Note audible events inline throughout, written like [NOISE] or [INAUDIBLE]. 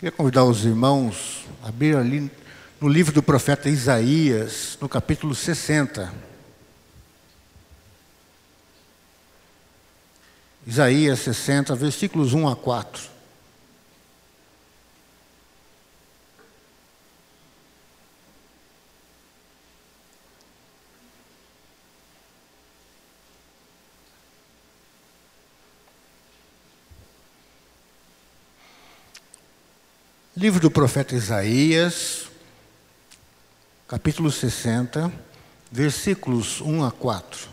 Queria convidar os irmãos a abrir ali no livro do profeta Isaías, no capítulo 60. Isaías 60, versículos 1 a 4. Livro do profeta Isaías, capítulo 60, versículos 1 a 4.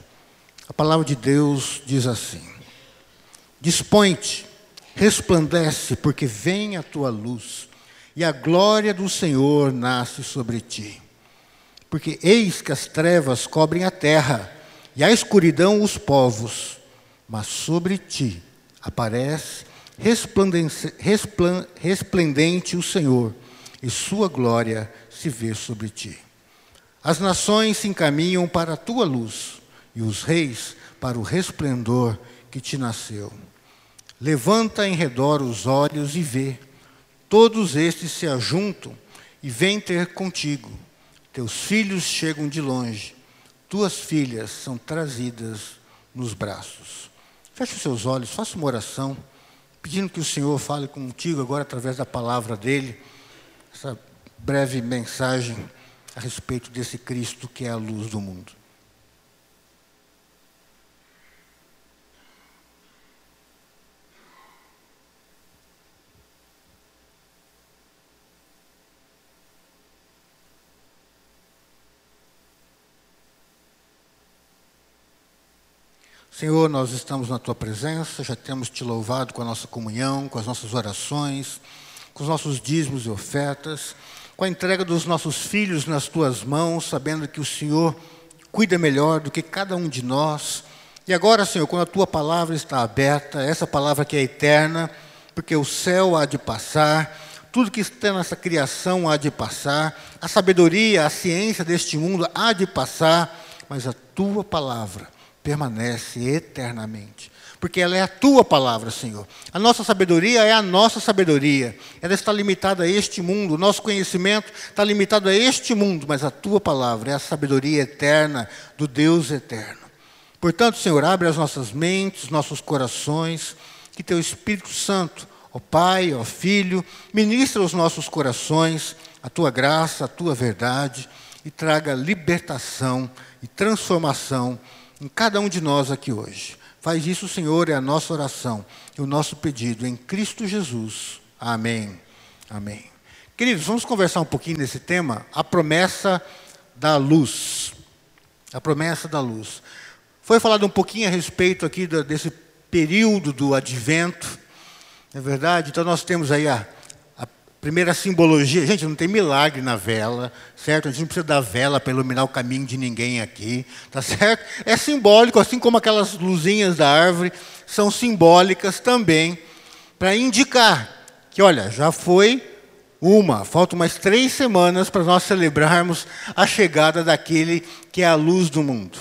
A palavra de Deus diz assim: Dispõe-te, resplandece, porque vem a tua luz, e a glória do Senhor nasce sobre ti. Porque eis que as trevas cobrem a terra, e a escuridão os povos, mas sobre ti aparece resplendente o Senhor, e sua glória se vê sobre ti. As nações se encaminham para a tua luz, e os reis para o resplendor que te nasceu. Levanta em redor os olhos e vê, todos estes se ajuntam e vêm ter contigo. Teus filhos chegam de longe, tuas filhas são trazidas nos braços. Feche os seus olhos, faça uma oração pedindo que o Senhor fale contigo agora através da palavra dele, essa breve mensagem a respeito desse Cristo que é a luz do mundo. Senhor, nós estamos na tua presença, já temos te louvado com a nossa comunhão, com as nossas orações, com os nossos dízimos e ofertas, com a entrega dos nossos filhos nas tuas mãos, sabendo que o Senhor cuida melhor do que cada um de nós. E agora, Senhor, quando a tua palavra está aberta, essa palavra que é eterna, porque o céu há de passar, tudo que está nessa criação há de passar, a sabedoria, a ciência deste mundo há de passar, mas a tua palavra permanece eternamente. Porque ela é a tua palavra, Senhor. A nossa sabedoria é a nossa sabedoria. Ela está limitada a este mundo. O nosso conhecimento está limitado a este mundo. Mas a tua palavra é a sabedoria eterna do Deus eterno. Portanto, Senhor, abre as nossas mentes, nossos corações. Que teu Espírito Santo, ó Pai, ó Filho, ministre aos nossos corações a tua graça, a tua verdade. E traga libertação e transformação em cada um de nós aqui hoje. Faz isso, Senhor, é a nossa oração e o nosso pedido em Cristo Jesus. Amém. Amém. Queridos, vamos conversar um pouquinho nesse tema, a promessa da luz. A promessa da luz. Foi falado um pouquinho a respeito aqui desse período do advento, não é verdade? Então nós temos aí a, Primeira simbologia, gente, não tem milagre na vela, certo? A gente não precisa da vela para iluminar o caminho de ninguém aqui, tá certo? É simbólico, assim como aquelas luzinhas da árvore são simbólicas também para indicar que, olha, já foi uma, faltam mais três semanas para nós celebrarmos a chegada daquele que é a luz do mundo.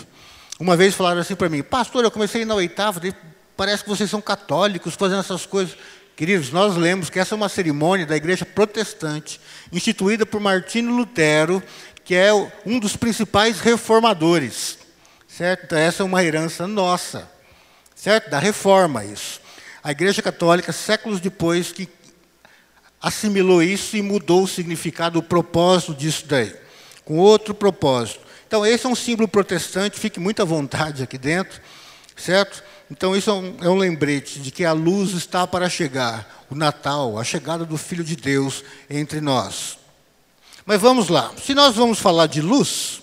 Uma vez falaram assim para mim, pastor, eu comecei na oitava, parece que vocês são católicos fazendo essas coisas. Queridos, nós lemos que essa é uma cerimônia da igreja protestante, instituída por Martinho Lutero, que é um dos principais reformadores. Certo? Essa é uma herança nossa, certo? Da reforma, isso. A igreja católica, séculos depois, que assimilou isso e mudou o significado, o propósito disso daí, com outro propósito. Então, esse é um símbolo protestante, fique muito à vontade aqui dentro, certo? Então, isso é um, é um, lembrete de que a luz está para chegar, o Natal, a chegada do Filho de Deus entre nós. Mas vamos lá, se nós vamos falar de luz,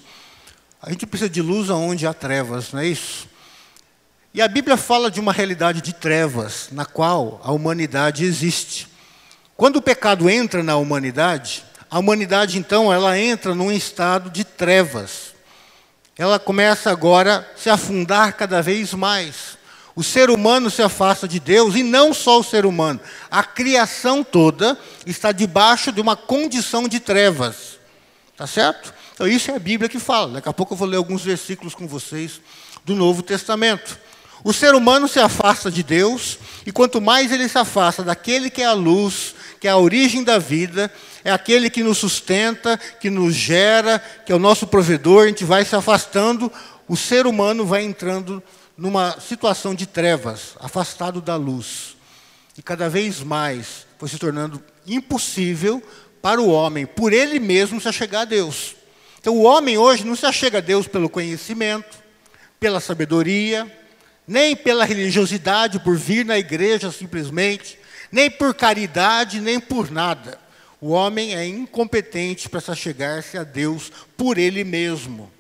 a gente precisa de luz onde há trevas, não é isso? E a Bíblia fala de uma realidade de trevas, na qual a humanidade existe. Quando o pecado entra na humanidade, a humanidade então ela entra num estado de trevas. Ela começa agora a se afundar cada vez mais. O ser humano se afasta de Deus, e não só o ser humano, a criação toda está debaixo de uma condição de trevas. Tá certo? Então, isso é a Bíblia que fala. Daqui a pouco eu vou ler alguns versículos com vocês do Novo Testamento. O ser humano se afasta de Deus, e quanto mais ele se afasta daquele que é a luz, que é a origem da vida, é aquele que nos sustenta, que nos gera, que é o nosso provedor, a gente vai se afastando, o ser humano vai entrando numa situação de trevas, afastado da luz. E cada vez mais foi se tornando impossível para o homem, por ele mesmo, se achegar a Deus. Então, o homem hoje não se achega a Deus pelo conhecimento, pela sabedoria, nem pela religiosidade, por vir na igreja simplesmente, nem por caridade, nem por nada. O homem é incompetente para se achegar-se a Deus por ele mesmo.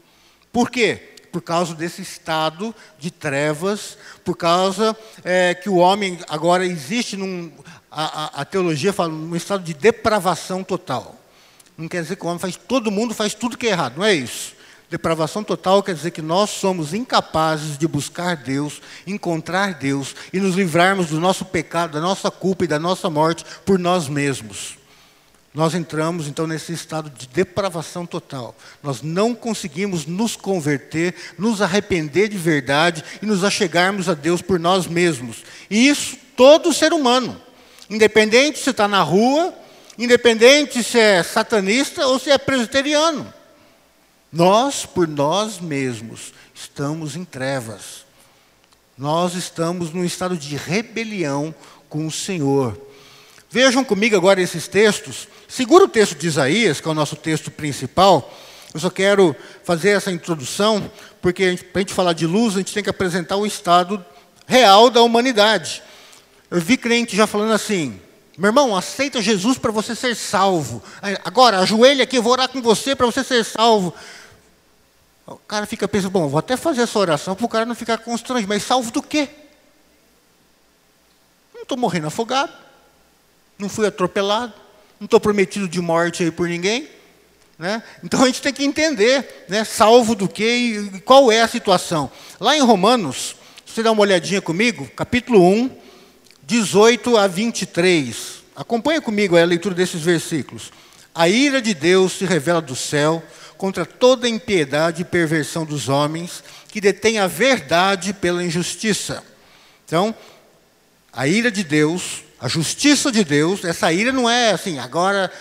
Por quê? Por causa desse estado de trevas, por causa é, que o homem agora existe num. A, a, a, teologia fala num estado de depravação total. Não quer dizer que o homem faz, todo mundo faz tudo que é errado, não é isso. Depravação total quer dizer que nós somos incapazes de buscar Deus, encontrar Deus e nos livrarmos do nosso pecado, da nossa culpa e da nossa morte por nós mesmos. Nós entramos então nesse estado de depravação total. Nós não conseguimos nos converter, nos arrepender de verdade e nos achegarmos a Deus por nós mesmos. E isso todo ser humano, independente se está na rua, independente se é satanista ou se é presbiteriano. Nós, por nós mesmos, estamos em trevas. Nós estamos num estado de rebelião com o Senhor. Vejam comigo agora esses textos. Segura o texto de Isaías, que é o nosso texto principal. Eu só quero fazer essa introdução, porque para a gente falar de luz, a gente tem que apresentar o estado real da humanidade. Eu vi crente já falando assim: meu irmão, aceita Jesus para você ser salvo. Agora, ajoelha aqui, eu vou orar com você para você ser salvo. O cara fica pensando: bom, vou até fazer essa oração para o cara não ficar constrangido, mas salvo do quê? Não estou morrendo afogado não fui atropelado, não estou prometido de morte aí por ninguém. Né? Então a gente tem que entender, né, salvo do que e qual é a situação. Lá em Romanos, se você dá uma olhadinha comigo, capítulo 1, 18 a 23. Acompanha comigo a leitura desses versículos. A ira de Deus se revela do céu contra toda impiedade e perversão dos homens que detêm a verdade pela injustiça. Então, a ira de Deus a justiça de Deus, essa ira não é assim, agora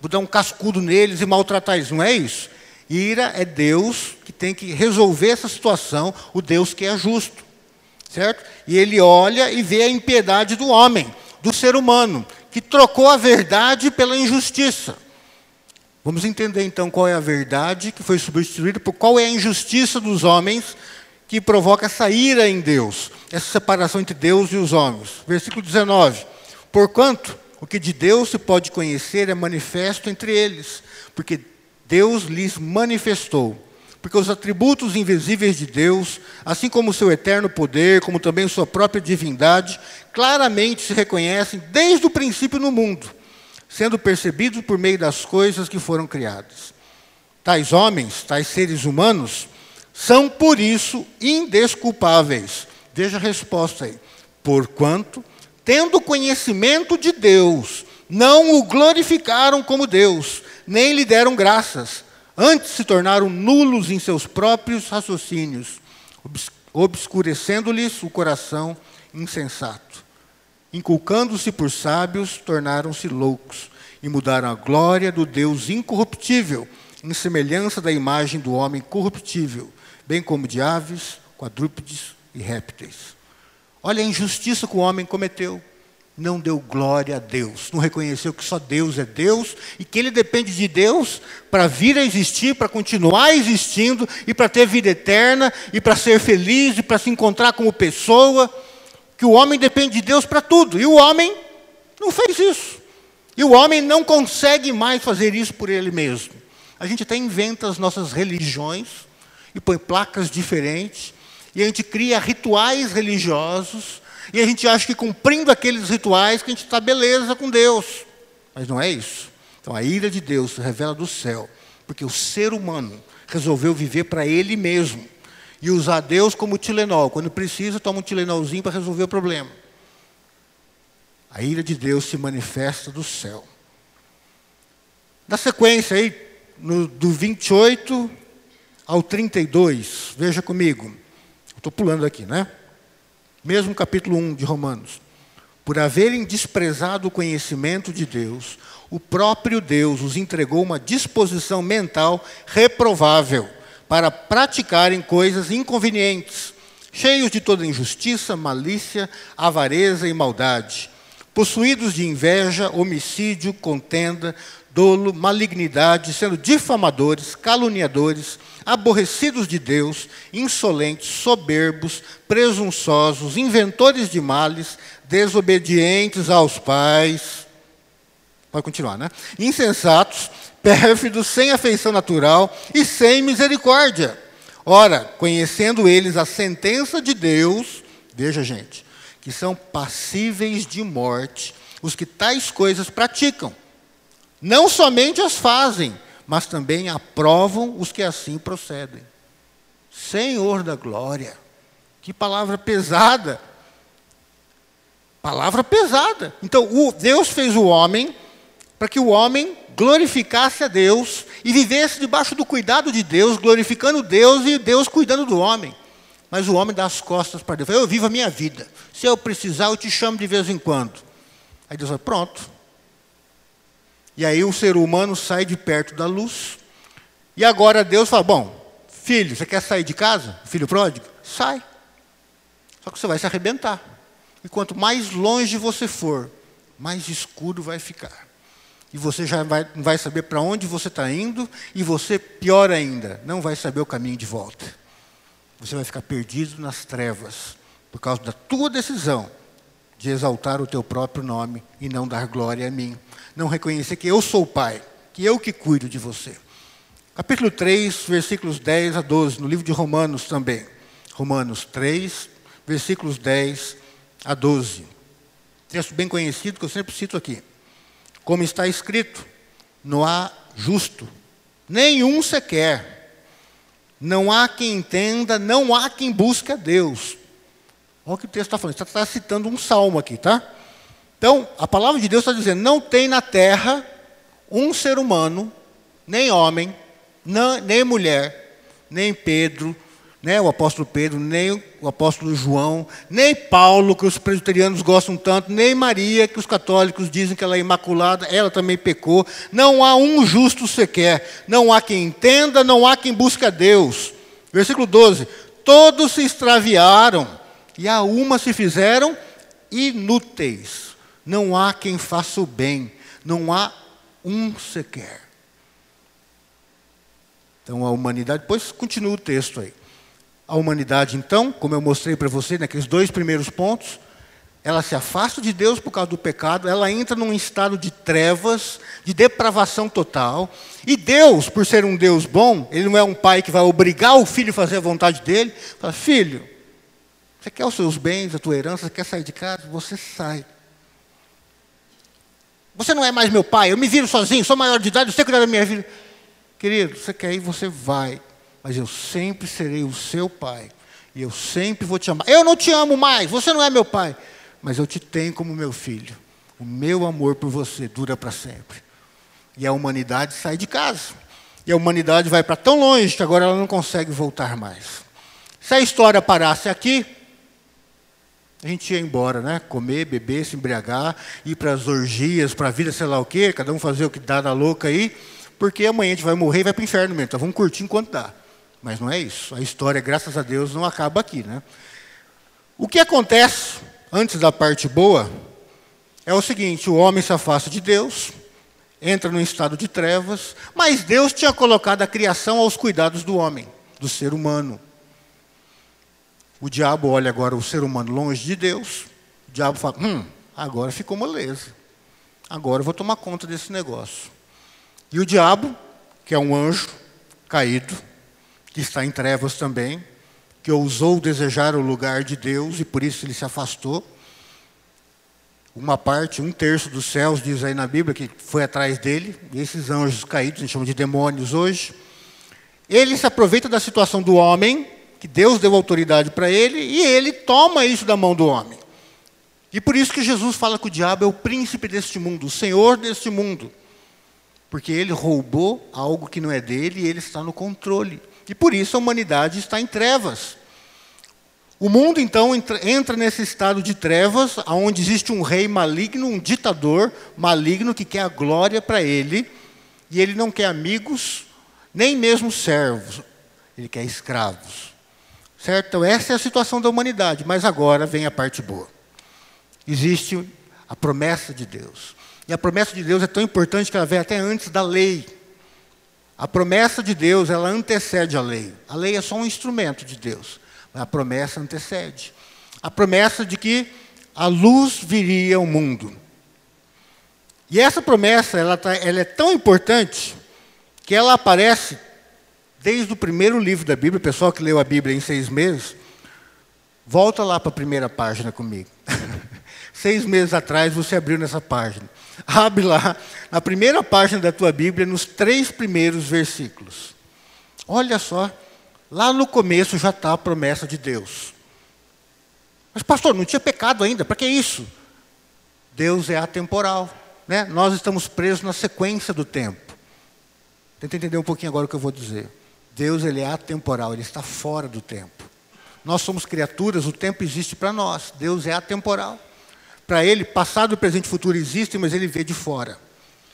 vou dar um cascudo neles e maltratar eles, não é isso. Ira é Deus que tem que resolver essa situação, o Deus que é justo, certo? E ele olha e vê a impiedade do homem, do ser humano, que trocou a verdade pela injustiça. Vamos entender então qual é a verdade que foi substituída por qual é a injustiça dos homens que provoca essa ira em Deus, essa separação entre Deus e os homens. Versículo 19. Porquanto o que de Deus se pode conhecer é manifesto entre eles, porque Deus lhes manifestou. Porque os atributos invisíveis de Deus, assim como o seu eterno poder, como também sua própria divindade, claramente se reconhecem desde o princípio no mundo, sendo percebidos por meio das coisas que foram criadas. Tais homens, tais seres humanos, são por isso indesculpáveis. Veja a resposta aí. Porquanto tendo conhecimento de Deus, não o glorificaram como Deus, nem lhe deram graças. Antes se tornaram nulos em seus próprios raciocínios, obscurecendo-lhes o coração insensato. Inculcando-se por sábios, tornaram-se loucos e mudaram a glória do Deus incorruptível, em semelhança da imagem do homem corruptível, bem como de aves, quadrúpedes e répteis. Olha a injustiça que o homem cometeu. Não deu glória a Deus, não reconheceu que só Deus é Deus e que ele depende de Deus para vir a existir, para continuar existindo e para ter vida eterna e para ser feliz e para se encontrar como pessoa. Que o homem depende de Deus para tudo e o homem não fez isso. E o homem não consegue mais fazer isso por ele mesmo. A gente até inventa as nossas religiões e põe placas diferentes e a gente cria rituais religiosos, e a gente acha que cumprindo aqueles rituais que a gente está beleza com Deus. Mas não é isso. Então a ira de Deus se revela do céu, porque o ser humano resolveu viver para ele mesmo e usar Deus como Tilenol. Quando precisa, toma um Tilenolzinho para resolver o problema. A ira de Deus se manifesta do céu. Na sequência aí, no, do 28 ao 32, veja comigo. Estou pulando aqui, né? Mesmo capítulo 1 de Romanos. Por haverem desprezado o conhecimento de Deus, o próprio Deus os entregou uma disposição mental reprovável para praticarem coisas inconvenientes, cheios de toda injustiça, malícia, avareza e maldade, possuídos de inveja, homicídio, contenda, dolo, malignidade, sendo difamadores, caluniadores, aborrecidos de Deus, insolentes, soberbos, presunçosos, inventores de males, desobedientes aos pais. Pode continuar, né? Insensatos, pérfidos, sem afeição natural e sem misericórdia. Ora, conhecendo eles a sentença de Deus, veja, gente, que são passíveis de morte os que tais coisas praticam. Não somente as fazem, mas também aprovam os que assim procedem. Senhor da glória, que palavra pesada. Palavra pesada. Então, Deus fez o homem para que o homem glorificasse a Deus e vivesse debaixo do cuidado de Deus, glorificando Deus e Deus cuidando do homem. Mas o homem dá as costas para Deus. Eu vivo a minha vida. Se eu precisar, eu te chamo de vez em quando. Aí Deus fala: pronto, e aí o ser humano sai de perto da luz. E agora Deus fala: Bom, filho, você quer sair de casa? Filho pródigo? Sai. Só que você vai se arrebentar. E quanto mais longe você for, mais escuro vai ficar. E você já vai, vai saber para onde você está indo, e você, pior ainda, não vai saber o caminho de volta. Você vai ficar perdido nas trevas, por causa da tua decisão de exaltar o teu próprio nome e não dar glória a mim não reconhecer que eu sou o Pai, que eu que cuido de você. Capítulo 3, versículos 10 a 12, no livro de Romanos também. Romanos 3, versículos 10 a 12. Texto bem conhecido que eu sempre cito aqui. Como está escrito, não há justo, nenhum sequer. Não há quem entenda, não há quem busque a Deus. Olha o que o texto está falando. Está, está citando um salmo aqui, tá? Então, a palavra de Deus está dizendo: não tem na terra um ser humano, nem homem, nem mulher, nem Pedro, né, o apóstolo Pedro, nem o apóstolo João, nem Paulo, que os presbiterianos gostam tanto, nem Maria, que os católicos dizem que ela é imaculada, ela também pecou. Não há um justo sequer, não há quem entenda, não há quem busque a Deus. Versículo 12: Todos se extraviaram, e a uma se fizeram inúteis. Não há quem faça o bem, não há um sequer. Então a humanidade, depois continua o texto aí. A humanidade, então, como eu mostrei para você naqueles dois primeiros pontos, ela se afasta de Deus por causa do pecado, ela entra num estado de trevas, de depravação total. E Deus, por ser um Deus bom, ele não é um pai que vai obrigar o filho a fazer a vontade dele. Fala, filho, você quer os seus bens, a tua herança, você quer sair de casa? Você sai. Você não é mais meu pai, eu me viro sozinho, sou maior de idade, você cuida da minha vida. Querido, você quer ir, você vai. Mas eu sempre serei o seu pai. E eu sempre vou te amar. Eu não te amo mais, você não é meu pai. Mas eu te tenho como meu filho. O meu amor por você dura para sempre. E a humanidade sai de casa. E a humanidade vai para tão longe que agora ela não consegue voltar mais. Se a história parasse aqui, a gente ia embora, né? Comer, beber, se embriagar, ir para as orgias, para a vida, sei lá o quê, cada um fazer o que dá da louca aí, porque amanhã a gente vai morrer e vai para o inferno mesmo. Então vamos curtir enquanto dá. Mas não é isso. A história, graças a Deus, não acaba aqui, né? O que acontece antes da parte boa é o seguinte: o homem se afasta de Deus, entra num estado de trevas, mas Deus tinha colocado a criação aos cuidados do homem, do ser humano. O diabo olha agora o ser humano longe de Deus. O diabo fala: hum, agora ficou moleza. Agora eu vou tomar conta desse negócio. E o diabo, que é um anjo caído, que está em trevas também, que ousou desejar o lugar de Deus e por isso ele se afastou. Uma parte, um terço dos céus, diz aí na Bíblia, que foi atrás dele, e esses anjos caídos, a gente chama de demônios hoje. Ele se aproveita da situação do homem que Deus deu autoridade para ele e ele toma isso da mão do homem. E por isso que Jesus fala que o diabo é o príncipe deste mundo, o senhor deste mundo. Porque ele roubou algo que não é dele e ele está no controle. E por isso a humanidade está em trevas. O mundo, então, entra, nesse estado de trevas, onde existe um rei maligno, um ditador maligno que quer a glória para ele, e ele não quer amigos, nem mesmo servos, ele quer escravos. Certo? Então, essa é a situação da humanidade, mas agora vem a parte boa. Existe a promessa de Deus. E a promessa de Deus é tão importante que ela vem até antes da lei. A promessa de Deus, ela antecede a lei. A lei é só um instrumento de Deus. A promessa antecede. A promessa de que a luz viria ao mundo. E essa promessa, ela, tá, ela é tão importante que ela aparece desde o primeiro livro da Bíblia. O pessoal que leu a Bíblia em seis meses, volta lá para a primeira página comigo. [LAUGHS] seis meses atrás você abriu nessa página. Abre lá, na primeira página da tua Bíblia, nos três primeiros versículos. Olha só Lá no começo já está a promessa de Deus. Mas, pastor, não tinha pecado ainda, para que isso? Deus é atemporal. Né? Nós estamos presos na sequência do tempo. Tenta entender um pouquinho agora o que eu vou dizer. Deus ele é atemporal, ele está fora do tempo. Nós somos criaturas, o tempo existe para nós. Deus é atemporal. Para ele, passado, presente e futuro existem, mas ele vê de fora.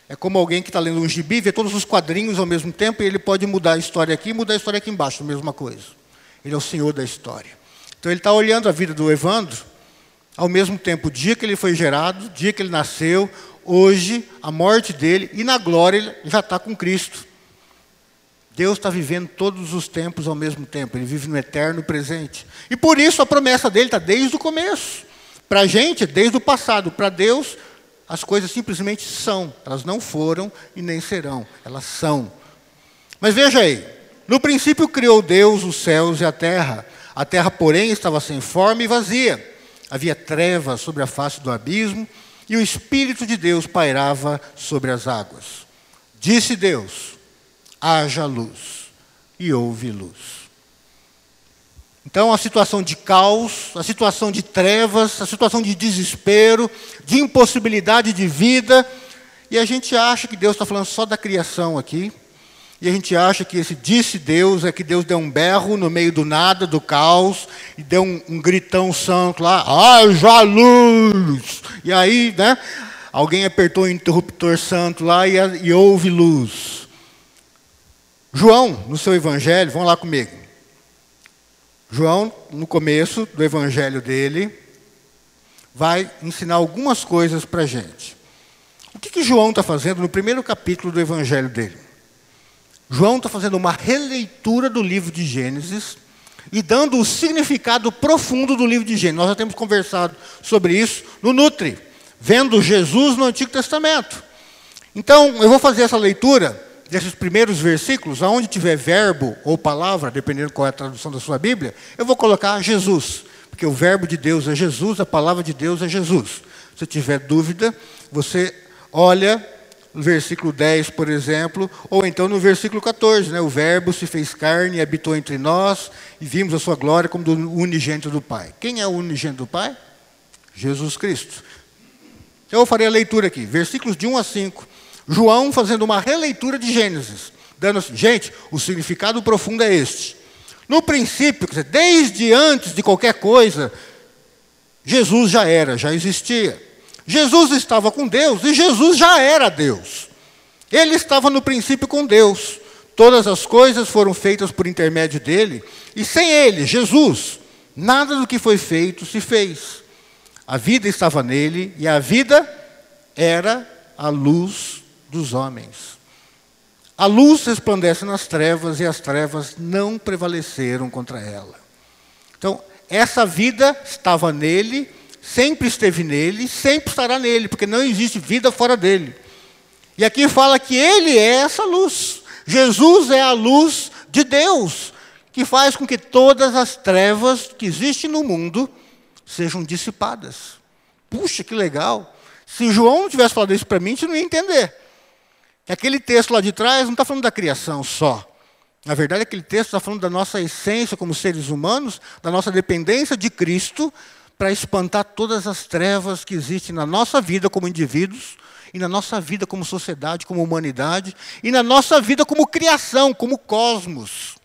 É como alguém que está lendo um gibi, vê todos os quadrinhos ao mesmo tempo e ele pode mudar a história aqui e mudar a história aqui embaixo, a mesma coisa. Ele é o senhor da história. Então ele está olhando a vida do Evandro, ao mesmo tempo, dia que ele foi gerado, dia que ele nasceu, hoje, a morte dele, e na glória ele já está com Cristo. Deus está vivendo todos os tempos ao mesmo tempo, ele vive no eterno presente. E por isso a promessa dele está desde o começo. Para a gente, desde o passado. Para Deus, as coisas simplesmente são, elas não foram e nem serão, elas são. Mas veja aí, no princípio criou Deus os céus e a terra. A terra, porém, estava sem forma e vazia. Havia trevas sobre a face do abismo e o Espírito de Deus pairava sobre as águas. Disse Deus: haja luz, e houve luz. Então, a situação de caos, a situação de trevas, a situação de desespero, de impossibilidade de vida, e a gente acha que Deus está falando só da criação aqui, e a gente acha que esse disse Deus é que Deus deu um berro no meio do nada, do caos, e deu um, um gritão santo lá, haja luz! E aí, né, alguém apertou o interruptor santo lá e, e houve luz. João, no seu evangelho, vão lá comigo. João, no começo do evangelho dele, vai ensinar algumas coisas para a gente. O que, que João está fazendo no primeiro capítulo do evangelho dele? João está fazendo uma releitura do livro de Gênesis e dando o significado profundo do livro de Gênesis. Nós já temos conversado sobre isso no Nutri, vendo Jesus no Antigo Testamento. Então, eu vou fazer essa leitura desses primeiros versículos, aonde tiver verbo ou palavra, dependendo qual é a tradução da sua Bíblia, eu vou colocar Jesus, porque o verbo de Deus é Jesus, a palavra de Deus é Jesus. Se tiver dúvida, você olha no versículo 10, por exemplo, ou então no versículo 14, né? o verbo se fez carne e habitou entre nós, e vimos a sua glória como do unigênito do Pai. Quem é o unigênito do Pai? Jesus Cristo. Então eu farei a leitura aqui, versículos de 1 a 5. João fazendo uma releitura de Gênesis, dando assim, gente, o significado profundo é este. No princípio, desde antes de qualquer coisa, Jesus já era, já existia. Jesus estava com Deus e Jesus já era Deus. Ele estava no princípio com Deus. Todas as coisas foram feitas por intermédio dele, e sem ele, Jesus, nada do que foi feito se fez. A vida estava nele e a vida era a luz dos homens. A luz resplandece nas trevas e as trevas não prevaleceram contra ela. Então, essa vida estava nele, sempre esteve nele, sempre estará nele, porque não existe vida fora dele. E aqui fala que ele é essa luz. Jesus é a luz de Deus, que faz com que todas as trevas que existem no mundo sejam dissipadas. Puxa, que legal. Se João tivesse falado isso para mim, a gente não ia entender. Aquele texto lá de trás não está falando da criação só. Na verdade, aquele texto está falando da nossa essência como seres humanos, da nossa dependência de Cristo, para espantar todas as trevas que existem na nossa vida como indivíduos, e na nossa vida como sociedade, como humanidade, e na nossa vida como criação, como cosmos.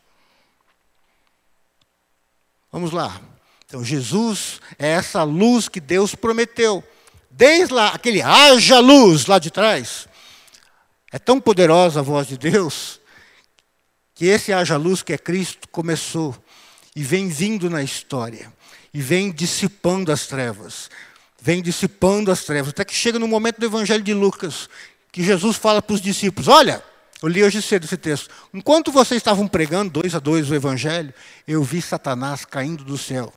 Vamos lá. Então, Jesus é essa luz que Deus prometeu. Desde lá, aquele haja luz lá de trás. É tão poderosa a voz de Deus que esse haja luz que é Cristo começou e vem vindo na história e vem dissipando as trevas. Vem dissipando as trevas, até que chega no momento do Evangelho de Lucas, que Jesus fala para os discípulos: Olha, eu li hoje cedo esse texto. Enquanto vocês estavam pregando dois a dois o Evangelho, eu vi Satanás caindo do céu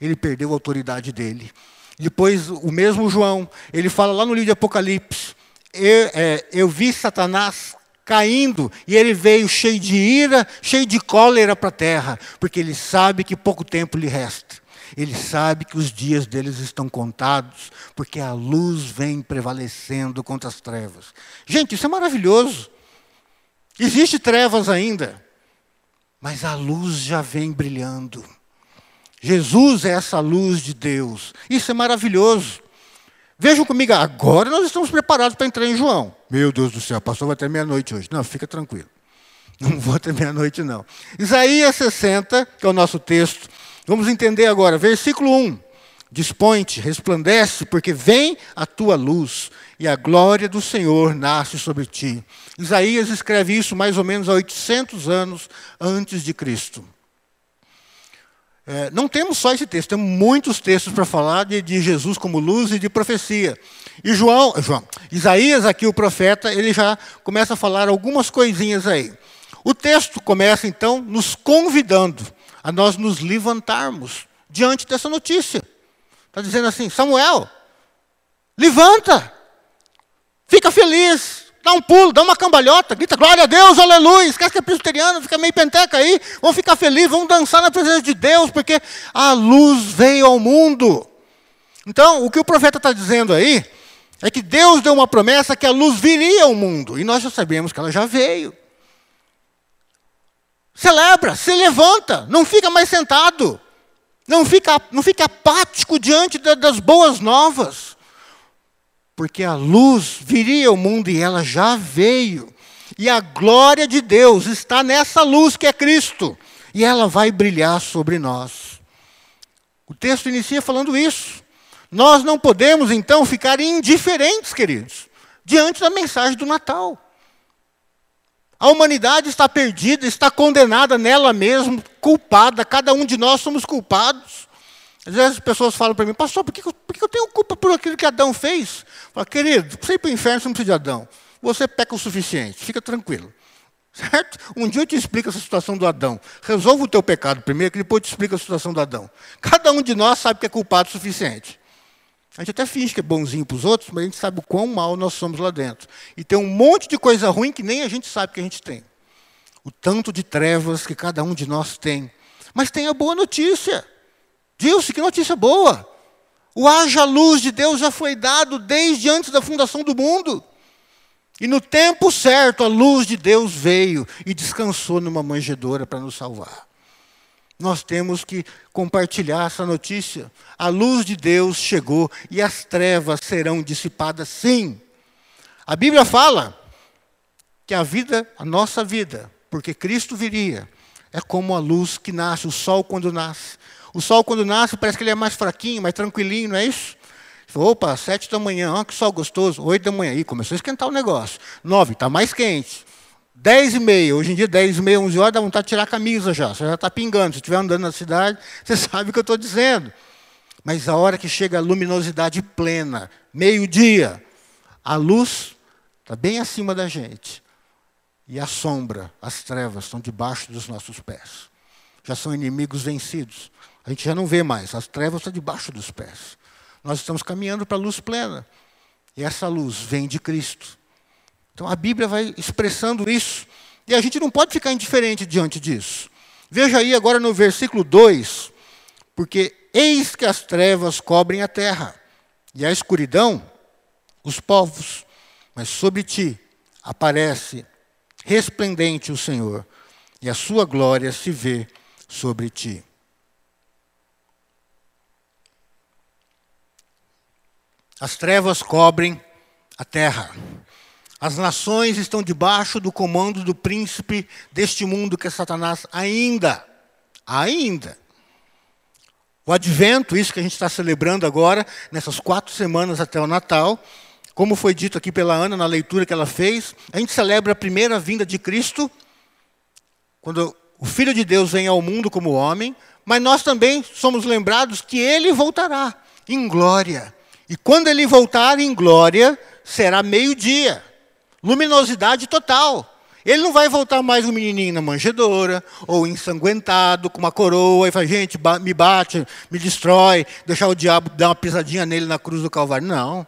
ele perdeu a autoridade dele. Depois, o mesmo João, ele fala lá no livro de Apocalipse: eu, é, eu vi Satanás caindo e ele veio cheio de ira, cheio de cólera para a terra, porque ele sabe que pouco tempo lhe resta. Ele sabe que os dias deles estão contados, porque a luz vem prevalecendo contra as trevas. Gente, isso é maravilhoso. Existe trevas ainda, mas a luz já vem brilhando. Jesus é essa luz de Deus. Isso é maravilhoso. Vejam comigo, agora nós estamos preparados para entrar em João. Meu Deus do céu, pastor até meia-noite hoje. Não, fica tranquilo. Não [LAUGHS] vou até meia-noite, não. Isaías 60, que é o nosso texto. Vamos entender agora, versículo 1. Dispõe-te, resplandece, porque vem a tua luz, e a glória do Senhor nasce sobre ti. Isaías escreve isso mais ou menos há 800 anos antes de Cristo. É, não temos só esse texto, temos muitos textos para falar de, de, Jesus como luz e de profecia. E João, João, Isaías aqui, o profeta, ele já começa a falar algumas coisinhas aí. O texto começa então nos convidando a nós nos levantarmos diante dessa notícia. Está dizendo assim, Samuel, levanta, fica feliz, dá um pulo, dá uma cambalhota, grita glória a Deus, aleluia. Esquece que é presbiteriano, fica meio penteca aí. Vamos ficar felizes, vamos dançar na presença de Deus, porque a luz veio ao mundo. Então, o que o profeta está dizendo aí é que Deus deu uma promessa que a luz viria ao mundo. E nós já sabemos que ela já veio. Celebra, se levanta, não fica mais sentado. Não fica, não fica apático diante das boas novas porque a luz viria ao mundo e ela já veio. E a glória de Deus está nessa luz que é Cristo, e ela vai brilhar sobre nós. O texto inicia falando isso. Nós não podemos então ficar indiferentes, queridos, diante da mensagem do Natal. A humanidade está perdida, está condenada nela mesma, culpada, cada um de nós somos culpados. Às vezes as pessoas falam para mim, pastor, por que, por que eu tenho culpa por aquilo que Adão fez? Fala, querido, para você ir para o inferno, você não precisa de Adão. Você peca o suficiente, fica tranquilo. [LAUGHS] Certo? Um dia eu te explico essa situação do Adão. Resolva o teu pecado primeiro, que depois eu te explico a situação do Adão. Cada um de nós sabe que é culpado o suficiente. A gente até finge que é bonzinho para os outros, mas a gente sabe o quão mal nós somos lá dentro. E tem um monte de coisa ruim que nem a gente sabe que a gente tem. O tanto de trevas que cada um de nós tem. Mas tem a boa notícia. Dilce, que notícia boa! O haja luz de Deus já foi dado desde antes da fundação do mundo. E no tempo certo, a luz de Deus veio e descansou numa manjedoura para nos salvar. Nós temos que compartilhar essa notícia. A luz de Deus chegou e as trevas serão dissipadas, sim. A Bíblia fala que a vida, a nossa vida, porque Cristo viria, é como a luz que nasce, o sol quando nasce. O sol, quando nasce, parece que ele é mais fraquinho, mais tranquilinho, não é isso? Opa, sete da manhã, ó, que sol gostoso. Oito da manhã, aí começou a esquentar o negócio. Nove, está mais quente. Dez e meia, hoje em dia, dez e meia, onze horas, dá vontade de tirar a camisa já. Você já está pingando. Se estiver andando na cidade, [LAUGHS] você sabe o que eu estou dizendo. Mas a hora que chega a luminosidade plena, meio-dia, a luz está bem acima da gente. E a sombra, as trevas, estão debaixo dos nossos pés. Já são inimigos vencidos. A gente já não vê mais, as trevas estão debaixo dos pés. Nós estamos caminhando para a luz plena. E essa luz vem de Cristo. Então a Bíblia vai expressando isso. E a gente não pode ficar indiferente diante disso. Veja aí agora no versículo 2: Porque eis que as trevas cobrem a terra, e a escuridão os povos, mas sobre ti aparece resplendente o Senhor, e a sua glória se vê sobre ti. As trevas cobrem a terra. As nações estão debaixo do comando do príncipe deste mundo que é Satanás ainda. Ainda. O advento, isso que a gente está celebrando agora, nessas quatro semanas até o Natal, como foi dito aqui pela Ana na leitura que ela fez, a gente celebra a primeira vinda de Cristo, quando o Filho de Deus vem ao mundo como homem, mas nós também somos lembrados que ele voltará em glória. E quando ele voltar em glória, será meio-dia, luminosidade total. Ele não vai voltar mais um menininho na manjedoura, ou ensanguentado, com uma coroa, e fala, gente, me bate, me destrói, deixar o diabo dar uma pisadinha nele na cruz do Calvário. Não.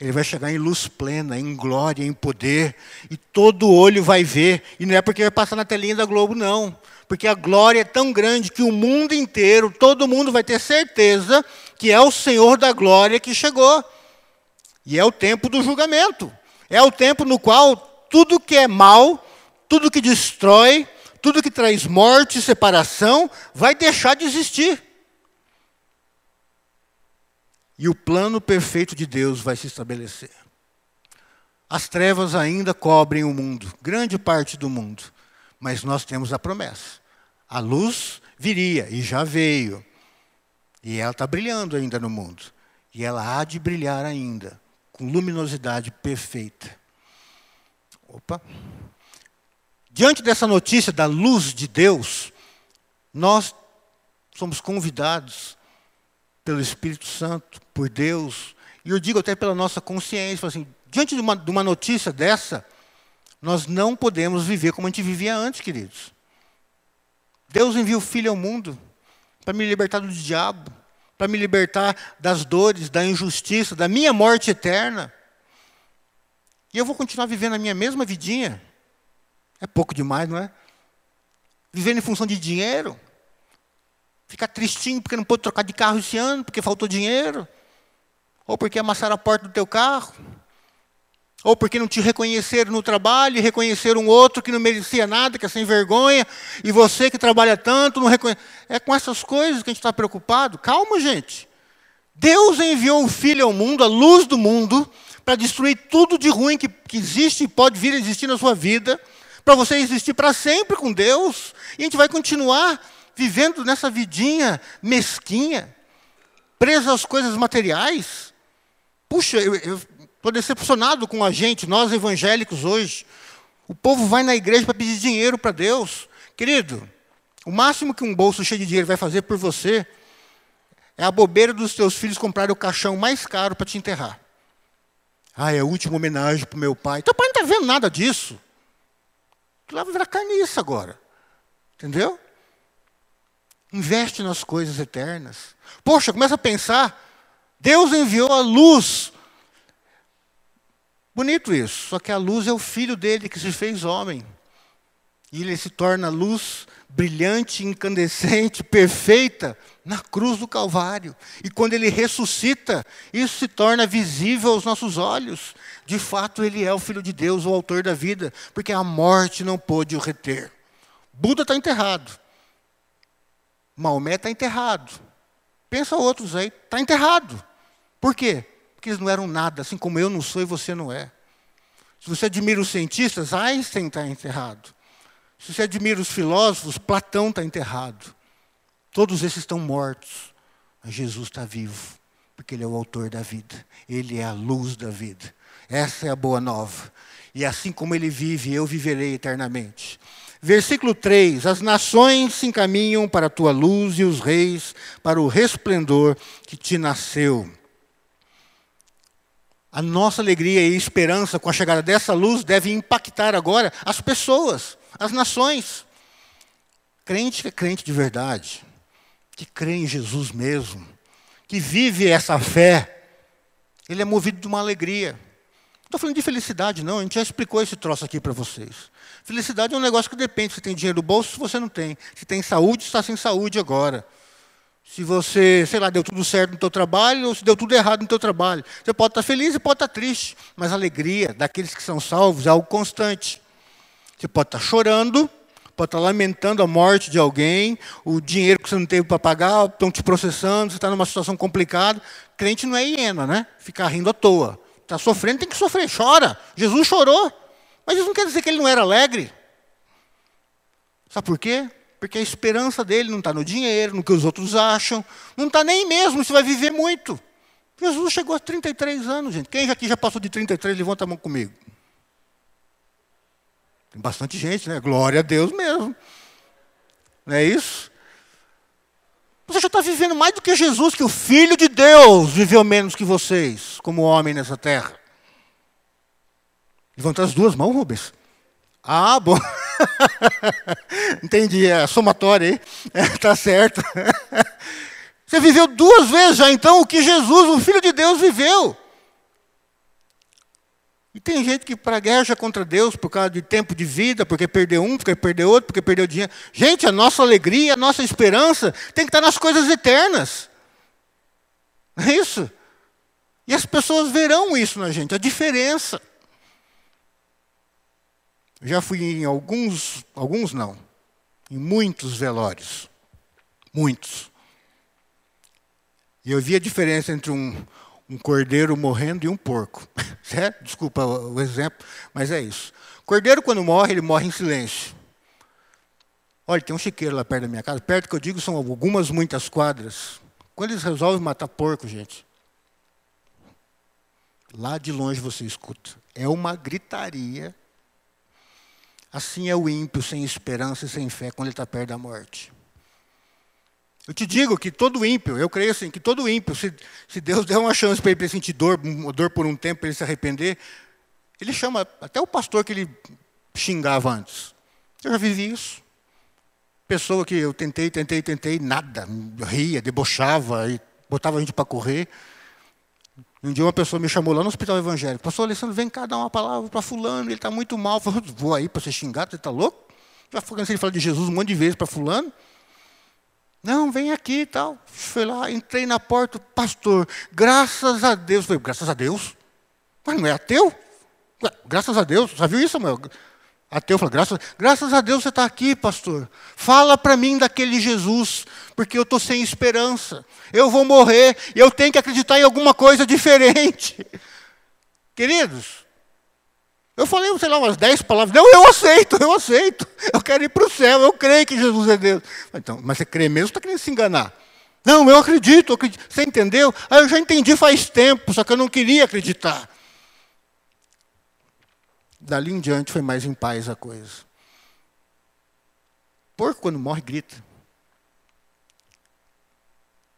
Ele vai chegar em luz plena, em glória, em poder, e todo olho vai ver. E não é porque vai passar na telinha da Globo, não. Porque a glória é tão grande que o mundo inteiro, todo mundo vai ter certeza que é o Senhor da glória que chegou. E é o tempo do julgamento. É o tempo no qual tudo que é mal, tudo que destrói, tudo que traz morte e separação, vai deixar de existir. E o plano perfeito de Deus vai se estabelecer. As trevas ainda cobrem o mundo, grande parte do mundo, mas nós temos a promessa. A luz viria e já veio. E ela está brilhando ainda no mundo. E ela há de brilhar ainda, com luminosidade perfeita. Opa. Diante dessa notícia da luz de Deus, nós somos convidados pelo Espírito Santo, por Deus, e eu digo até pela nossa consciência, assim, diante de uma, de uma notícia dessa, nós não podemos viver como a gente vivia antes, queridos. Deus envia o Filho ao mundo para me libertar do diabo, para me libertar das dores, da injustiça, da minha morte eterna. E eu vou continuar vivendo a minha mesma vidinha. É pouco demais, não é? Vivendo em função de dinheiro. Ficar tristinho porque não pôde trocar de carro esse ano, porque faltou dinheiro. Ou porque amassaram a porta do teu carro. Ou porque não te reconheceram no trabalho e reconheceram um outro que não merecia nada, que é sem vergonha, e você que trabalha tanto não reconhece. É com essas coisas que a gente está preocupado. Calma, gente. Deus enviou o Filho ao mundo, a luz do mundo, para destruir tudo de ruim que, que existe e pode vir a existir na sua vida, para você existir para sempre com Deus, e a gente vai continuar vivendo nessa vidinha mesquinha, presa às coisas materiais. Puxa, eu estou decepcionado com a gente, nós evangélicos hoje. O povo vai na igreja para pedir dinheiro para Deus. Querido, o máximo que um bolso cheio de dinheiro vai fazer por você é a bobeira dos teus filhos comprarem o caixão mais caro para te enterrar. Ah, é a última homenagem para o meu pai. Teu pai não está vendo nada disso. Tu vai virar carniça agora. Entendeu? Investe nas coisas eternas. Poxa, começa a pensar. Deus enviou a luz. Bonito isso. Só que a luz é o filho dele que se fez homem. E ele se torna luz brilhante, incandescente, perfeita na cruz do Calvário. E quando ele ressuscita, isso se torna visível aos nossos olhos. De fato, ele é o Filho de Deus, o autor da vida, porque a morte não pôde o reter. Buda está enterrado. Maomé está enterrado. Pensa outros aí, está enterrado. Por quê? Porque eles não eram nada, assim como eu não sou e você não é. Se você admira os cientistas, Einstein está enterrado. Se você admira os filósofos, Platão está enterrado. Todos esses estão mortos. Mas Jesus está vivo, porque Ele é o autor da vida. Ele é a luz da vida. Essa é a boa nova. E assim como Ele vive, eu viverei eternamente. Versículo 3: As nações se encaminham para a tua luz e os reis para o resplendor que te nasceu. A nossa alegria e esperança com a chegada dessa luz deve impactar agora as pessoas as nações. Crente que é crente de verdade, que crê em Jesus mesmo, que vive essa fé, ele é movido de uma alegria. Não estou falando de felicidade, não, a gente já explicou esse troço aqui para vocês. Felicidade é um negócio que depende, se tem dinheiro no bolso, se você não tem. Se tem saúde, está sem saúde agora. Se você, sei lá, deu tudo certo no teu trabalho, ou se deu tudo errado no teu trabalho. Você pode estar feliz e pode estar triste, mas a alegria daqueles que são salvos é algo constante. Você pode estar chorando, pode estar lamentando a morte de alguém, o dinheiro que você não teve para pagar, estão te processando, você está numa situação complicada. Crente não é hiena, né? Ficar rindo à toa. Está sofrendo, tem que sofrer, chora. Jesus chorou. Mas isso não quer dizer que ele não era alegre. Sabe por quê? Porque a esperança dele não está no dinheiro, no que os outros acham, não está nem mesmo se vai viver muito. Jesus chegou a 33 anos, gente. Quem aqui já passou de 33, levanta a mão comigo. Tem bastante gente, né? Glória a Deus mesmo. Não é isso? Você já está vivendo mais do que Jesus, que o Filho de Deus viveu menos que vocês, como homem nessa terra. Levanta as duas mãos, Rubens. Ah, bom. [LAUGHS] [LAUGHS] Entendi, é a somatória aí. É, tá certo. [LAUGHS] Você viveu duas vezes já, então, o que Jesus, o Filho de Deus, viveu. E tem gente que pragueja contra Deus por causa de tempo de vida, porque perdeu um, porque perdeu outro, porque perdeu dinheiro. Gente, a nossa alegria, a nossa esperança tem que estar nas coisas eternas. Não é isso? E as pessoas verão isso na gente, a diferença. Já fui em alguns, alguns não, em muitos velórios. Muitos. E eu vi a diferença entre um, um cordeiro morrendo e um porco. [LAUGHS] Certo? Desculpa o exemplo, mas é isso. Cordeiro, quando morre, ele morre em silêncio. Olha, tem um chiqueiro lá perto da minha casa. Perto que eu digo são algumas, muitas quadras. Quando eles resolvem matar porco, gente, lá de longe você escuta. É uma gritaria Assim é o ímpio sem esperança e sem fé quando ele está perto da morte. Eu te digo que todo ímpio, eu creio assim, que todo ímpio, se, se Deus der uma chance para ele sentir dor, dor por um tempo, para ele se arrepender, ele chama até o pastor que ele xingava antes. Eu já vivi isso. Pessoa que eu tentei, tentei, tentei, nada, ria, debochava e botava a gente para correr. Um dia uma pessoa me chamou lá no hospital evangélico. Pastor Alessandro, vem cá dar uma palavra para fulano, ele está muito mal. Falei, vou aí para ser xingado, você está louco? Já cansei de falar de Jesus um monte de vezes para fulano. Não, vem aqui e tal. Fui lá, entrei na porta, pastor, graças a Deus. Eu falei, graças a Deus? Mas não é ateu? Graças a Deus. Já viu isso, meu? Ateu falou, graças, graças a Deus você está aqui, pastor. Fala para mim daquele Jesus, porque eu estou sem esperança. Eu vou morrer e eu tenho que acreditar em alguma coisa diferente. [LAUGHS] Queridos, eu falei, sei lá, umas dez palavras. Não, eu aceito, eu aceito. Eu quero ir para o céu, eu creio que Jesus é Deus. Então, mas você crê mesmo, está querendo se enganar. Não, eu acredito, eu acredito. Você entendeu? Ah, eu já entendi faz tempo, só que eu não queria acreditar. Dali em diante foi mais em paz a coisa. Porco, quando morre, grita.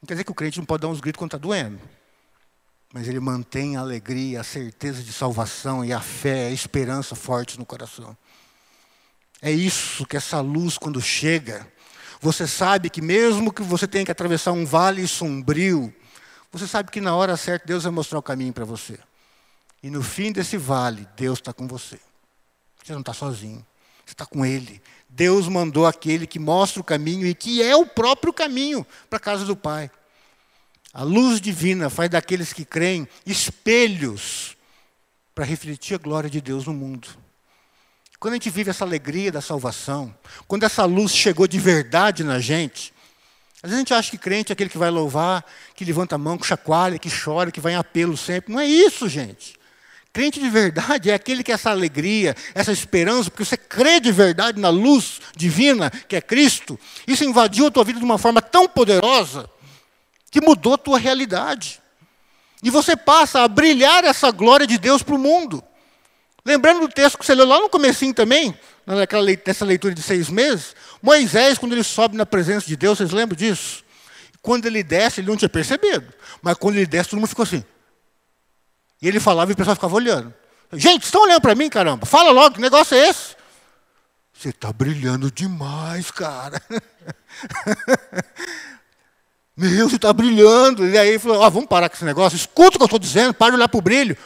Não quer dizer que o crente não pode dar uns gritos quando está doendo. Mas ele mantém a alegria, a certeza de salvação e a fé, a esperança forte no coração. É isso que essa luz, quando chega, você sabe que mesmo que você tenha que atravessar um vale sombrio, você sabe que na hora certa Deus vai mostrar o caminho para você. E no fim desse vale, Deus está com você. Você não está sozinho. Você está com Ele. Deus mandou aquele que mostra o caminho e que é o próprio caminho para a casa do Pai. A luz divina faz daqueles que creem espelhos para refletir a glória de Deus no mundo. Quando a gente vive essa alegria da salvação, quando essa luz chegou de verdade na gente, às vezes a gente acha que crente é aquele que vai louvar, que levanta a mão, que chacoalha, que chora, que vai em apelo sempre. Não é isso, gente. Crente de verdade é aquele que é essa alegria, essa esperança, porque você crê de verdade na luz divina que é Cristo. Isso invadiu a tua vida de uma forma tão poderosa que mudou a tua realidade. E você passa a brilhar essa glória de Deus para o mundo. Lembrando do texto que você leu lá no comecinho também, naquela, nessa leitura de seis meses, Moisés, quando ele sobe na presença de Deus, vocês lembram disso? Quando ele desce, ele não tinha percebido. Mas quando ele desce, todo mundo ficou assim. E ele falava e o pessoal ficava olhando. Gente, estão olhando para mim, caramba? Fala logo, que negócio é esse? Você está brilhando demais, cara. [LAUGHS] Meu, você está brilhando. E aí ele falou: ah, vamos parar com esse negócio. Escuta o que eu estou dizendo, para de olhar para o brilho.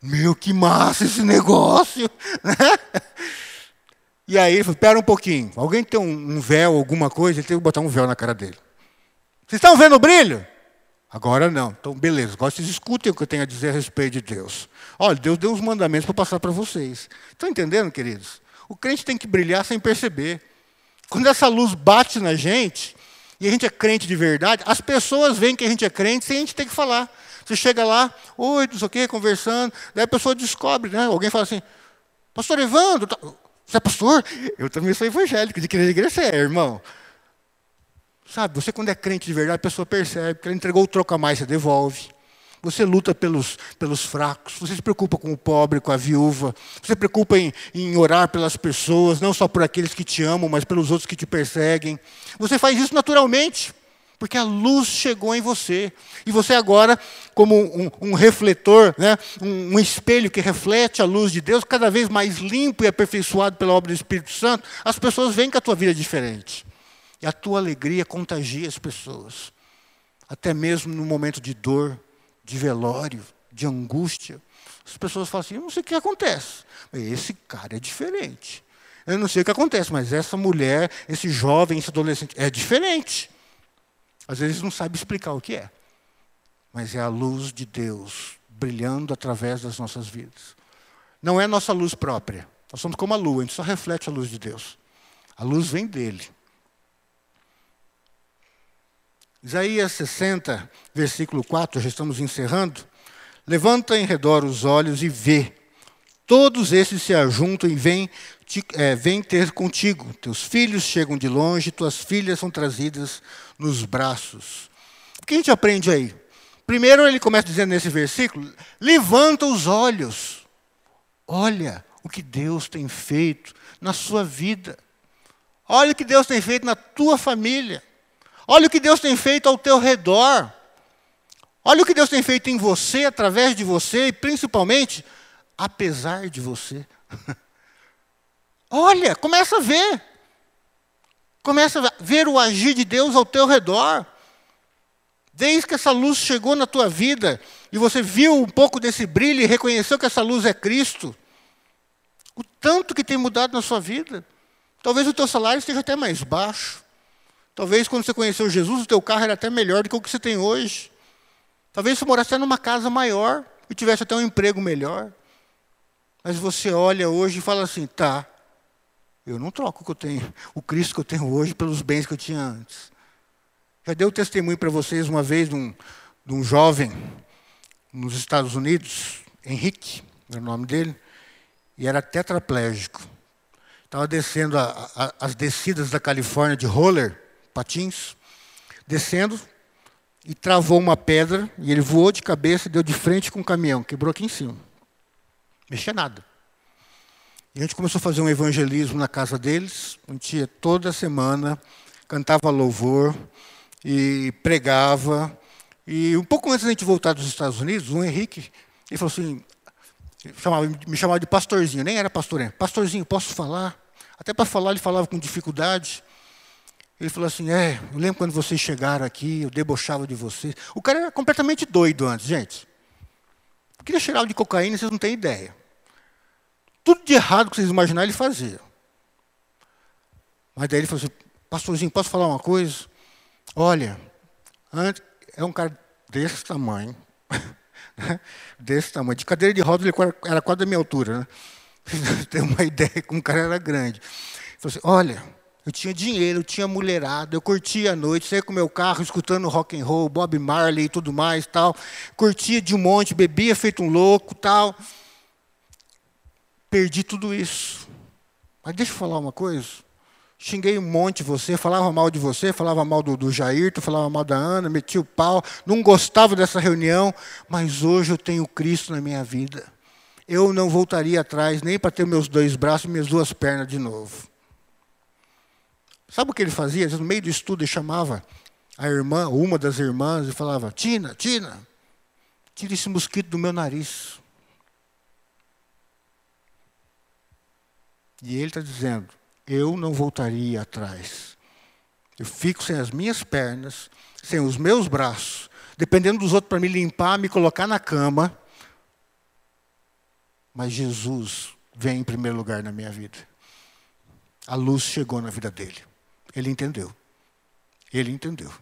Meu, que massa esse negócio. [LAUGHS] e aí ele falou: espera um pouquinho. Alguém tem um, um véu, alguma coisa? Ele tem que botar um véu na cara dele. Vocês estão vendo o brilho? Agora não. Então, beleza. Agora vocês escutem o que eu tenho a dizer a respeito de Deus. Olha, Deus deu uns mandamentos para passar para vocês. Estão entendendo, queridos? O crente tem que brilhar sem perceber. Quando essa luz bate na gente, e a gente é crente de verdade, as pessoas veem que a gente é crente sem a gente ter que falar. Você chega lá, oi, não sei o quê, conversando, daí a pessoa descobre, né? Alguém fala assim, pastor Evandro, tá... Você é pastor? Eu também sou evangélico, de igreja, igreja é, irmão. Sabe, você quando é crente de verdade, a pessoa percebe que ela entregou o troco a mais, você devolve. Você luta pelos, pelos fracos, você se preocupa com o pobre, com a viúva, você se preocupa em, em orar pelas pessoas, não só por aqueles que te amam, mas pelos outros que te perseguem. Você faz isso naturalmente, porque a luz chegou em você. E você agora, como um, um refletor, né, um, um espelho que reflete a luz de Deus, cada vez mais limpo e aperfeiçoado pela obra do Espírito Santo, as pessoas veem que a tua vida é diferente. E a tua alegria contagia as pessoas. Até mesmo no momento de dor, de velório, de angústia. As pessoas falam assim: eu não sei o que acontece. Esse cara é diferente. Eu não sei o que acontece, mas essa mulher, esse jovem, esse adolescente, é diferente. Às vezes não sabe explicar o que é. Mas é a luz de Deus brilhando através das nossas vidas. Não é nossa luz própria. Nós somos como a lua, a gente só reflete a luz de Deus. A luz vem dele. Isaías 60, versículo 4, já estamos encerrando. Levanta em redor os olhos e vê. Todos esses se ajuntam e vêm, te, é, vêm ter contigo. Teus filhos chegam de longe, tuas filhas são trazidas nos braços. O que a gente aprende aí? Primeiro, ele começa dizendo nesse versículo: levanta os olhos. Olha o que Deus tem feito na sua vida. Olha o que Deus tem feito na tua família. Olha o que Deus tem feito ao teu redor. Olha o que Deus tem feito em você, através de você e principalmente apesar de você. [LAUGHS] Olha, começa a ver. Começa a ver o agir de Deus ao teu redor. Desde que essa luz chegou na tua vida e você viu um pouco desse brilho e reconheceu que essa luz é Cristo, o tanto que tem mudado na sua vida. Talvez o teu salário esteja até mais baixo. Talvez quando você conheceu Jesus, o teu carro era até melhor do que o que você tem hoje. Talvez você morasse numa casa maior e tivesse até um emprego melhor. Mas você olha hoje e fala assim, tá, eu não troco o que eu tenho, o Cristo que eu tenho hoje pelos bens que eu tinha antes. Já deu testemunho para vocês uma vez de um, de um jovem nos Estados Unidos, Henrique, é o nome dele, e era tetraplégico. Estava descendo a, a, as descidas da Califórnia de roller, patins, descendo e travou uma pedra e ele voou de cabeça e deu de frente com o caminhão, quebrou aqui em cima. Mexia nada. E a gente começou a fazer um evangelismo na casa deles, a gente ia toda semana, cantava louvor e pregava. E um pouco antes da gente voltar dos Estados Unidos, o Henrique, ele falou assim, chamava, me chamava de pastorzinho, nem era pastor, né? pastorzinho, posso falar? Até para falar ele falava com dificuldade. Ele falou assim: É, eu lembro quando vocês chegaram aqui, eu debochava de vocês. O cara era completamente doido antes, gente. O que ele cheirava de cocaína, vocês não têm ideia. Tudo de errado que vocês imaginarem, ele fazia. Mas daí ele falou assim: Pastorzinho, posso falar uma coisa? Olha, antes, é um cara desse tamanho. [LAUGHS] desse tamanho. De cadeira de rodas, ele era quase da minha altura. Né? [LAUGHS] Tem uma [LAUGHS] ideia como o cara era grande. Ele falou assim: Olha. Eu tinha dinheiro, eu tinha mulherada, eu curtia a noite, saía com meu carro escutando rock and roll, Bob Marley e tudo mais, tal. Curtia de um monte, bebia feito um louco, tal. Perdi tudo isso. Mas deixa eu falar uma coisa. Xinguei um monte de você, falava mal de você, falava mal do, do Jair, tu falava mal da Ana, meti o pau, não gostava dessa reunião, mas hoje eu tenho Cristo na minha vida. Eu não voltaria atrás nem para ter meus dois braços e minhas duas pernas de novo. Sabe o que ele fazia? No meio do estudo, ele chamava a irmã, uma das irmãs, e falava: Tina, Tina, tira esse mosquito do meu nariz. E ele está dizendo: Eu não voltaria atrás. Eu fico sem as minhas pernas, sem os meus braços, dependendo dos outros para me limpar, me colocar na cama. Mas Jesus vem em primeiro lugar na minha vida. A luz chegou na vida dele. Ele entendeu. Ele entendeu.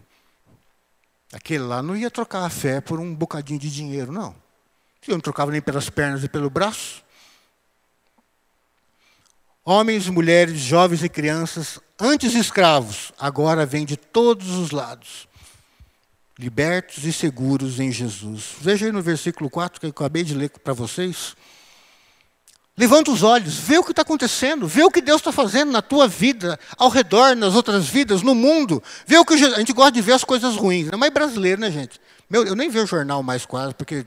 Aquele lá não ia trocar a fé por um bocadinho de dinheiro, não. Eu não trocava nem pelas pernas e pelo braço. Homens, mulheres, jovens e crianças, antes escravos, agora vêm de todos os lados, libertos e seguros em Jesus. Veja aí no versículo 4 que eu acabei de ler para vocês. Levanta os olhos, vê o que está acontecendo, vê o que Deus está fazendo na tua vida, ao redor, nas outras vidas, no mundo. Vê o que a gente gosta de ver as coisas ruins. Não é mais brasileiro, né, gente? Meu, eu nem vejo jornal mais quase, porque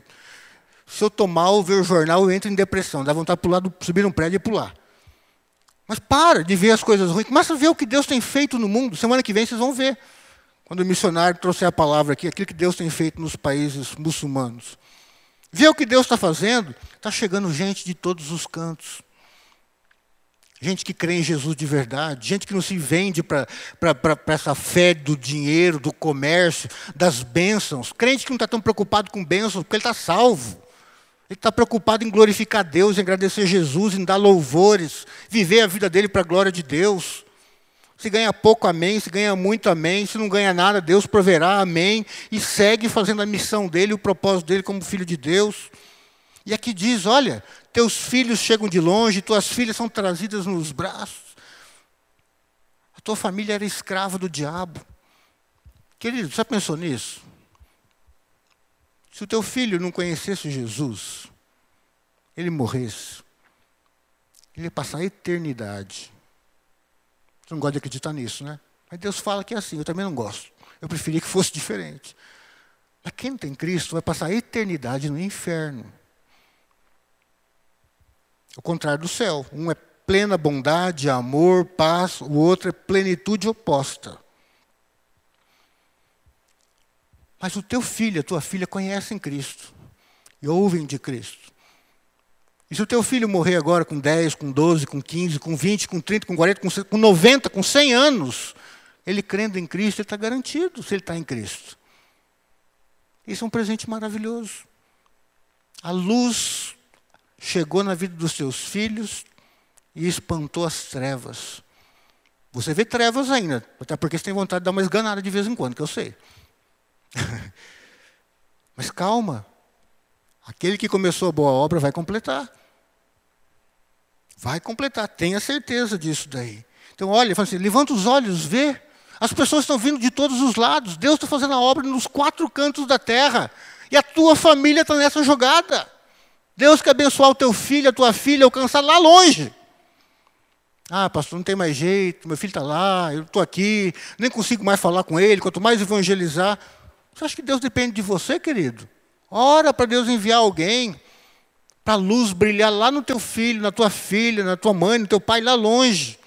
se eu tomar mal, ver o jornal, eu entro em depressão. Dá vontade de pular, subir um prédio e pular. Mas para de ver as coisas ruins. Começa a ver o que Deus tem feito no mundo. Semana que vem vocês vão ver. Quando o missionário trouxer a palavra aqui, aquilo que Deus tem feito nos países muçulmanos. Vê o que Deus está fazendo. Está chegando gente de todos os cantos. Gente que crê em Jesus de verdade, gente que não se vende para essa fé do dinheiro, do comércio, das bênçãos. Crente que não está tão preocupado com bênçãos, porque ele está salvo. Ele está preocupado em glorificar Deus, em agradecer Jesus, em dar louvores, viver a vida dele para a glória de Deus. Se ganha pouco, amém. Se ganha muito, amém. Se não ganha nada, Deus proverá, amém. E segue fazendo a missão dele, o propósito dele como filho de Deus. E aqui diz: olha, teus filhos chegam de longe, tuas filhas são trazidas nos braços. A tua família era escrava do diabo. Querido, você já pensou nisso? Se o teu filho não conhecesse Jesus, ele morresse, ele ia passar a eternidade você não gosta de acreditar nisso, né? Mas Deus fala que é assim, eu também não gosto. Eu preferia que fosse diferente. Mas quem não tem Cristo vai passar a eternidade no inferno. O contrário do céu. Um é plena bondade, amor, paz, o outro é plenitude oposta. Mas o teu filho, a tua filha conhecem Cristo e ouvem de Cristo. E se o teu filho morrer agora com 10, com 12, com 15, com 20, com 30, com 40, com 90, com 100 anos, ele crendo em Cristo, ele está garantido se ele está em Cristo. Isso é um presente maravilhoso. A luz chegou na vida dos seus filhos e espantou as trevas. Você vê trevas ainda, até porque você tem vontade de dar uma esganada de vez em quando, que eu sei. [LAUGHS] Mas calma, Aquele que começou a boa obra vai completar. Vai completar, tenha certeza disso daí. Então, olha, assim, levanta os olhos, vê. As pessoas estão vindo de todos os lados. Deus está fazendo a obra nos quatro cantos da terra. E a tua família está nessa jogada. Deus quer abençoar o teu filho, a tua filha, alcançar lá longe. Ah, pastor, não tem mais jeito, meu filho está lá, eu estou aqui, nem consigo mais falar com ele, quanto mais evangelizar. Você acha que Deus depende de você, querido? Ora para Deus enviar alguém para a luz brilhar lá no teu filho, na tua filha, na tua mãe, no teu pai, lá longe.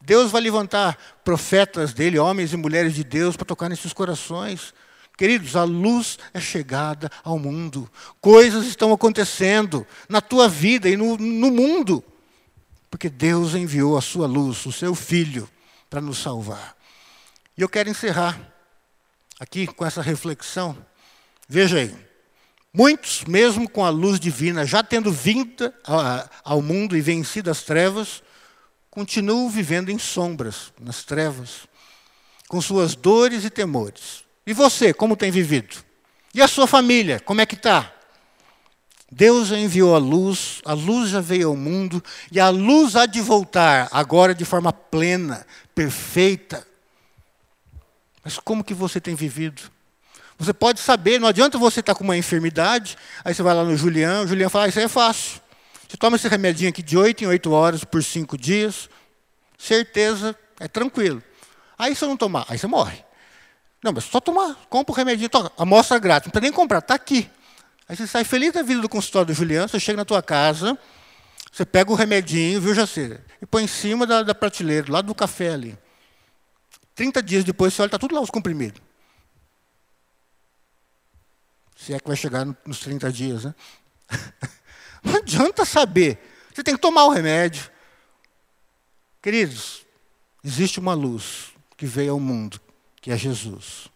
Deus vai levantar profetas dele, homens e mulheres de Deus, para tocar nesses corações. Queridos, a luz é chegada ao mundo. Coisas estão acontecendo na tua vida e no, no mundo. Porque Deus enviou a sua luz, o seu filho, para nos salvar. E eu quero encerrar aqui com essa reflexão. Veja aí. Muitos, mesmo com a luz divina, já tendo vindo ao mundo e vencido as trevas, continuam vivendo em sombras, nas trevas, com suas dores e temores. E você, como tem vivido? E a sua família, como é que está? Deus enviou a luz, a luz já veio ao mundo, e a luz há de voltar, agora de forma plena, perfeita. Mas como que você tem vivido? Você pode saber, não adianta você estar com uma enfermidade, aí você vai lá no Julião, o Julião fala, ah, isso aí é fácil. Você toma esse remedinho aqui de 8 em 8 horas por 5 dias, certeza, é tranquilo. Aí se eu não tomar, aí você morre. Não, mas só tomar, compra o remedinho, toma, amostra grátis, não precisa nem comprar, está aqui. Aí você sai feliz da vida do consultório do Julião, você chega na tua casa, você pega o remedinho, viu, Jaceira? E põe em cima da, da prateleira, lá do café ali. 30 dias depois você olha, está tudo lá os comprimidos. Se é que vai chegar nos 30 dias, né? [LAUGHS] Não adianta saber. Você tem que tomar o remédio. Queridos, existe uma luz que veio ao mundo, que é Jesus.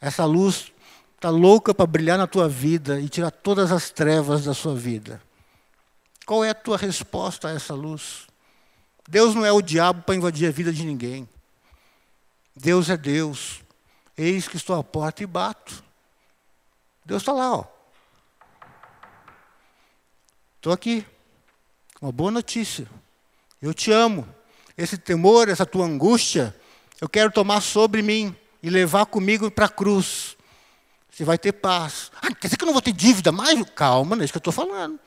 Essa luz está louca para brilhar na tua vida e tirar todas as trevas da sua vida. Qual é a tua resposta a essa luz? Deus não é o diabo para invadir a vida de ninguém. Deus é Deus. Eis que estou à porta e bato. Deus está lá, ó. Estou aqui. Uma boa notícia. Eu te amo. Esse temor, essa tua angústia, eu quero tomar sobre mim e levar comigo para a cruz. Você vai ter paz. Ah, quer dizer que eu não vou ter dívida mais? Calma, não é isso que eu estou falando.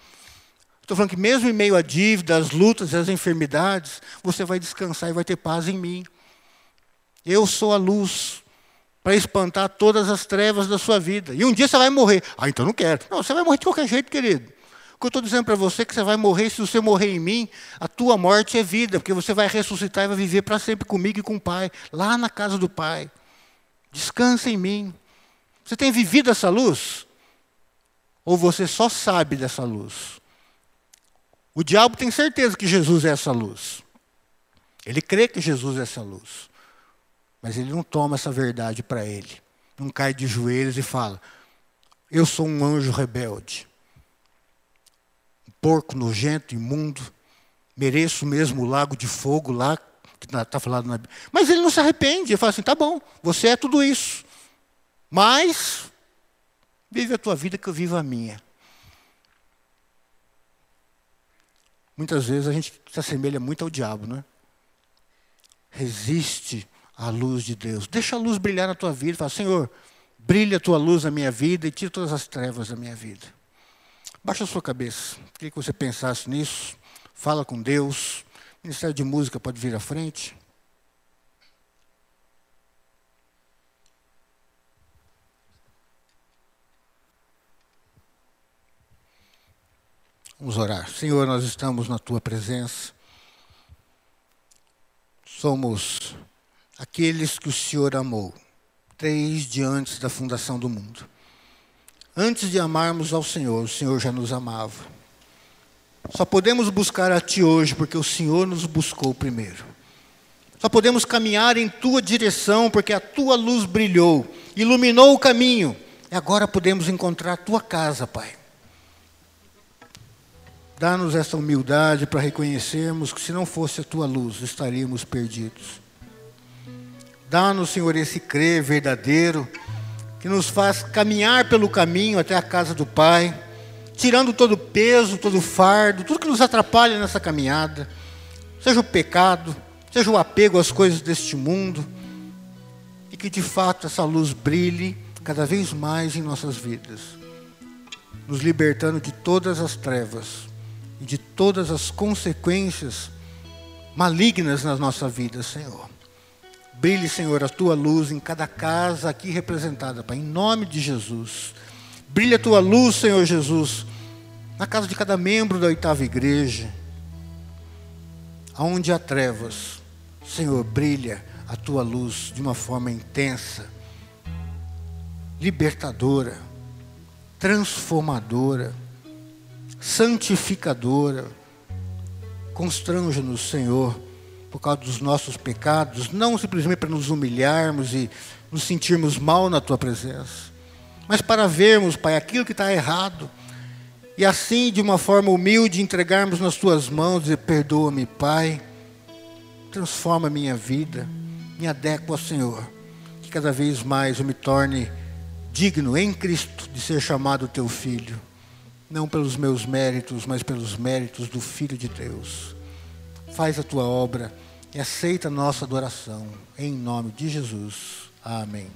Estou falando que mesmo em meio à dívida, às lutas às enfermidades, você vai descansar e vai ter paz em mim. Eu sou a luz para espantar todas as trevas da sua vida. E um dia você vai morrer. Ah, então não quero. Não, você vai morrer de qualquer jeito, querido. O que eu estou dizendo para você é que você vai morrer, se você morrer em mim, a tua morte é vida, porque você vai ressuscitar e vai viver para sempre comigo e com o Pai, lá na casa do Pai. Descansa em mim. Você tem vivido essa luz? Ou você só sabe dessa luz? O diabo tem certeza que Jesus é essa luz. Ele crê que Jesus é essa luz. Mas ele não toma essa verdade para ele. Não cai de joelhos e fala: Eu sou um anjo rebelde. Um porco nojento, imundo. Mereço mesmo o lago de fogo lá, que está falado na Bíblia. Mas ele não se arrepende. Ele fala assim: Tá bom, você é tudo isso. Mas vive a tua vida que eu vivo a minha. Muitas vezes a gente se assemelha muito ao diabo, não é? Resiste a luz de Deus. Deixa a luz brilhar na tua vida. Fala, Senhor, brilha a tua luz na minha vida e tira todas as trevas da minha vida. Baixa a sua cabeça. Queria que você pensasse nisso. Fala com Deus. O Ministério de Música pode vir à frente. Vamos orar. Senhor, nós estamos na tua presença. Somos aqueles que o Senhor amou, desde antes da fundação do mundo. Antes de amarmos ao Senhor, o Senhor já nos amava. Só podemos buscar a Ti hoje porque o Senhor nos buscou primeiro. Só podemos caminhar em Tua direção porque a Tua luz brilhou, iluminou o caminho. E agora podemos encontrar a Tua casa, Pai. Dá-nos essa humildade para reconhecermos que se não fosse a Tua luz, estaríamos perdidos. Dá-nos, Senhor, esse crer verdadeiro que nos faz caminhar pelo caminho até a casa do Pai, tirando todo o peso, todo o fardo, tudo que nos atrapalha nessa caminhada, seja o pecado, seja o apego às coisas deste mundo, e que de fato essa luz brilhe cada vez mais em nossas vidas, nos libertando de todas as trevas e de todas as consequências malignas na nossa vida, Senhor. Brilhe, Senhor, a tua luz em cada casa aqui representada, Pai, em nome de Jesus. Brilhe a tua luz, Senhor Jesus, na casa de cada membro da oitava igreja. Aonde há trevas, Senhor, brilha a tua luz de uma forma intensa, libertadora, transformadora, santificadora. Constranja-nos, Senhor por causa dos nossos pecados, não simplesmente para nos humilharmos e nos sentirmos mal na tua presença, mas para vermos, Pai, aquilo que está errado e assim, de uma forma humilde, entregarmos nas tuas mãos e dizer: perdoa-me, Pai, transforma minha vida, me adequa ao Senhor, que cada vez mais eu me torne digno em Cristo de ser chamado teu filho, não pelos meus méritos, mas pelos méritos do Filho de Deus. Faz a tua obra e aceita nossa adoração. Em nome de Jesus. Amém.